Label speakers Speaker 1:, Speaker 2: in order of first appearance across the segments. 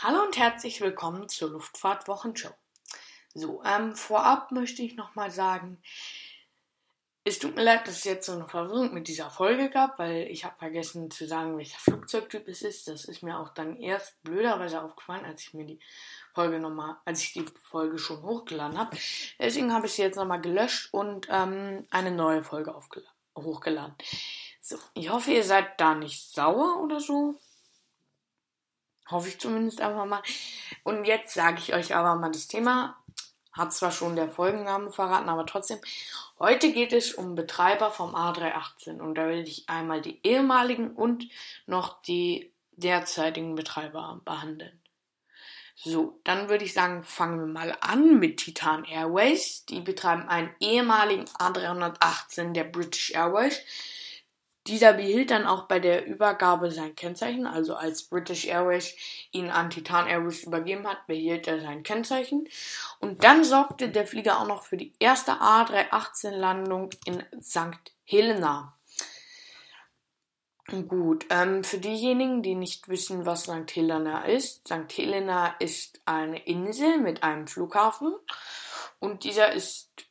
Speaker 1: Hallo und herzlich willkommen zur Luftfahrt-Wochenshow. So, ähm, vorab möchte ich nochmal sagen, es tut mir leid, dass es jetzt so eine Verwirrung mit dieser Folge gab, weil ich habe vergessen zu sagen, welcher Flugzeugtyp es ist. Das ist mir auch dann erst blöderweise aufgefallen, als ich mir die Folge nochmal, als ich die Folge schon hochgeladen habe. Deswegen habe ich sie jetzt nochmal gelöscht und ähm, eine neue Folge hochgeladen. So, ich hoffe, ihr seid da nicht sauer oder so. Hoffe ich zumindest einfach mal. Und jetzt sage ich euch aber mal das Thema. Hat zwar schon der Folgenname verraten, aber trotzdem. Heute geht es um Betreiber vom A318 und da werde ich einmal die ehemaligen und noch die derzeitigen Betreiber behandeln. So, dann würde ich sagen, fangen wir mal an mit Titan Airways. Die betreiben einen ehemaligen A318 der British Airways. Dieser behielt dann auch bei der Übergabe sein Kennzeichen, also als British Airways ihn an Titan Airways übergeben hat, behielt er sein Kennzeichen. Und dann sorgte der Flieger auch noch für die erste A318-Landung in St. Helena. Gut, ähm, für diejenigen, die nicht wissen, was St. Helena ist, St. Helena ist eine Insel mit einem Flughafen und dieser ist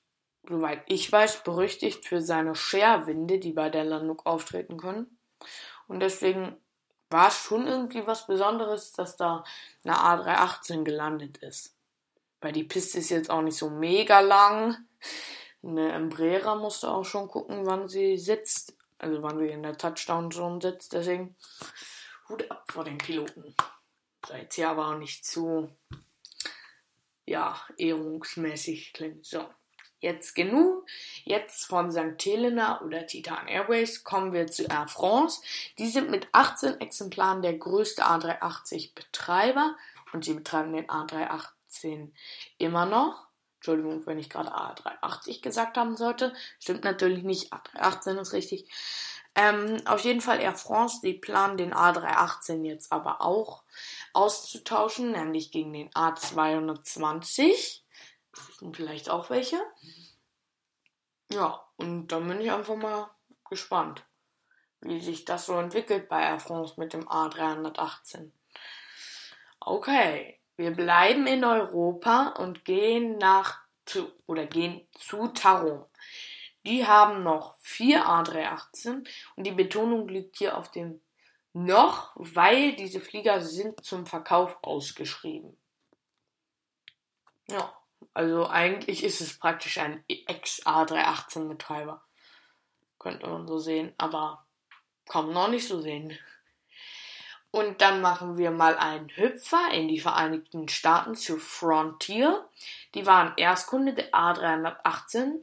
Speaker 1: soweit ich weiß, berüchtigt für seine Scherwinde, die bei der Landung auftreten können. Und deswegen war es schon irgendwie was Besonderes, dass da eine A318 gelandet ist. Weil die Piste ist jetzt auch nicht so mega lang. Eine Embraer musste auch schon gucken, wann sie sitzt. Also wann sie in der Touchdown-Zone sitzt. Deswegen Hut ab vor den Piloten. Seid hier aber auch nicht zu, ja, ehrungsmäßig klingt. So. Jetzt genug. Jetzt von St. Helena oder Titan Airways kommen wir zu Air France. Die sind mit 18 Exemplaren der größte A380 Betreiber und sie betreiben den A318 immer noch. Entschuldigung, wenn ich gerade A380 gesagt haben sollte. Stimmt natürlich nicht. A318 ist richtig. Ähm, auf jeden Fall Air France, die planen den A318 jetzt aber auch auszutauschen, nämlich gegen den A220 wissen vielleicht auch welche. Ja, und dann bin ich einfach mal gespannt, wie sich das so entwickelt bei Air France mit dem A318. Okay, wir bleiben in Europa und gehen nach zu oder gehen zu Tarom. Die haben noch vier A318 und die Betonung liegt hier auf dem noch, weil diese Flieger sind zum Verkauf ausgeschrieben. Ja. Also eigentlich ist es praktisch ein Ex-A318-Betreiber. Könnte man so sehen, aber kann man noch nicht so sehen. Und dann machen wir mal einen Hüpfer in die Vereinigten Staaten zu Frontier. Die waren Erstkunde der A318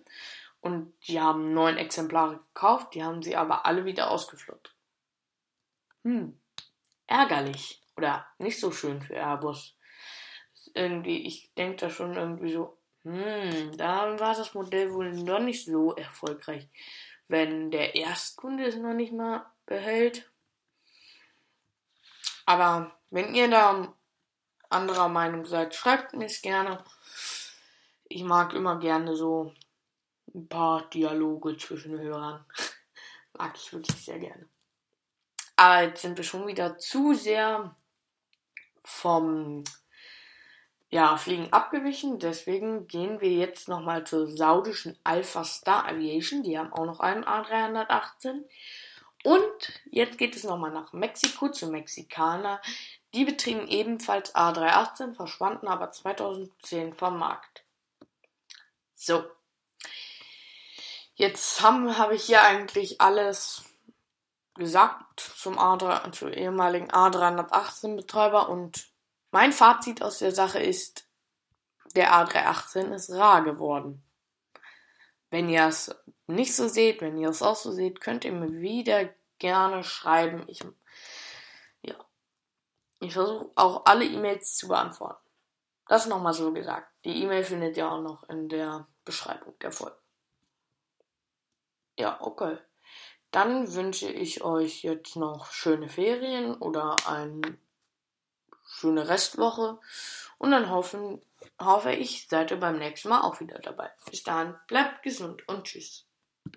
Speaker 1: und die haben neun Exemplare gekauft, die haben sie aber alle wieder ausgeflippt. Hm, ärgerlich oder nicht so schön für Airbus irgendwie, ich denke da schon irgendwie so, hm, da war das Modell wohl noch nicht so erfolgreich. Wenn der Erstkunde es noch nicht mal behält. Aber wenn ihr da anderer Meinung seid, schreibt mir es gerne. Ich mag immer gerne so ein paar Dialoge zwischen Hörern. mag ich wirklich sehr gerne. Aber jetzt sind wir schon wieder zu sehr vom ja, Fliegen abgewichen. Deswegen gehen wir jetzt nochmal zur saudischen Alpha Star Aviation. Die haben auch noch einen A318. Und jetzt geht es nochmal nach Mexiko zu Mexikaner. Die betrieben ebenfalls A318, verschwanden aber 2010 vom Markt. So. Jetzt habe hab ich hier eigentlich alles gesagt zum, A3, zum ehemaligen A318 Betreiber und mein Fazit aus der Sache ist, der A318 ist rar geworden. Wenn ihr es nicht so seht, wenn ihr es auch so seht, könnt ihr mir wieder gerne schreiben. Ich, ja, ich versuche auch alle E-Mails zu beantworten. Das nochmal so gesagt. Die E-Mail findet ihr auch noch in der Beschreibung der Folge. Ja, okay. Dann wünsche ich euch jetzt noch schöne Ferien oder einen schöne Restwoche und dann hoffen, hoffe ich, seid ihr beim nächsten Mal auch wieder dabei. Bis dahin, bleibt gesund und tschüss.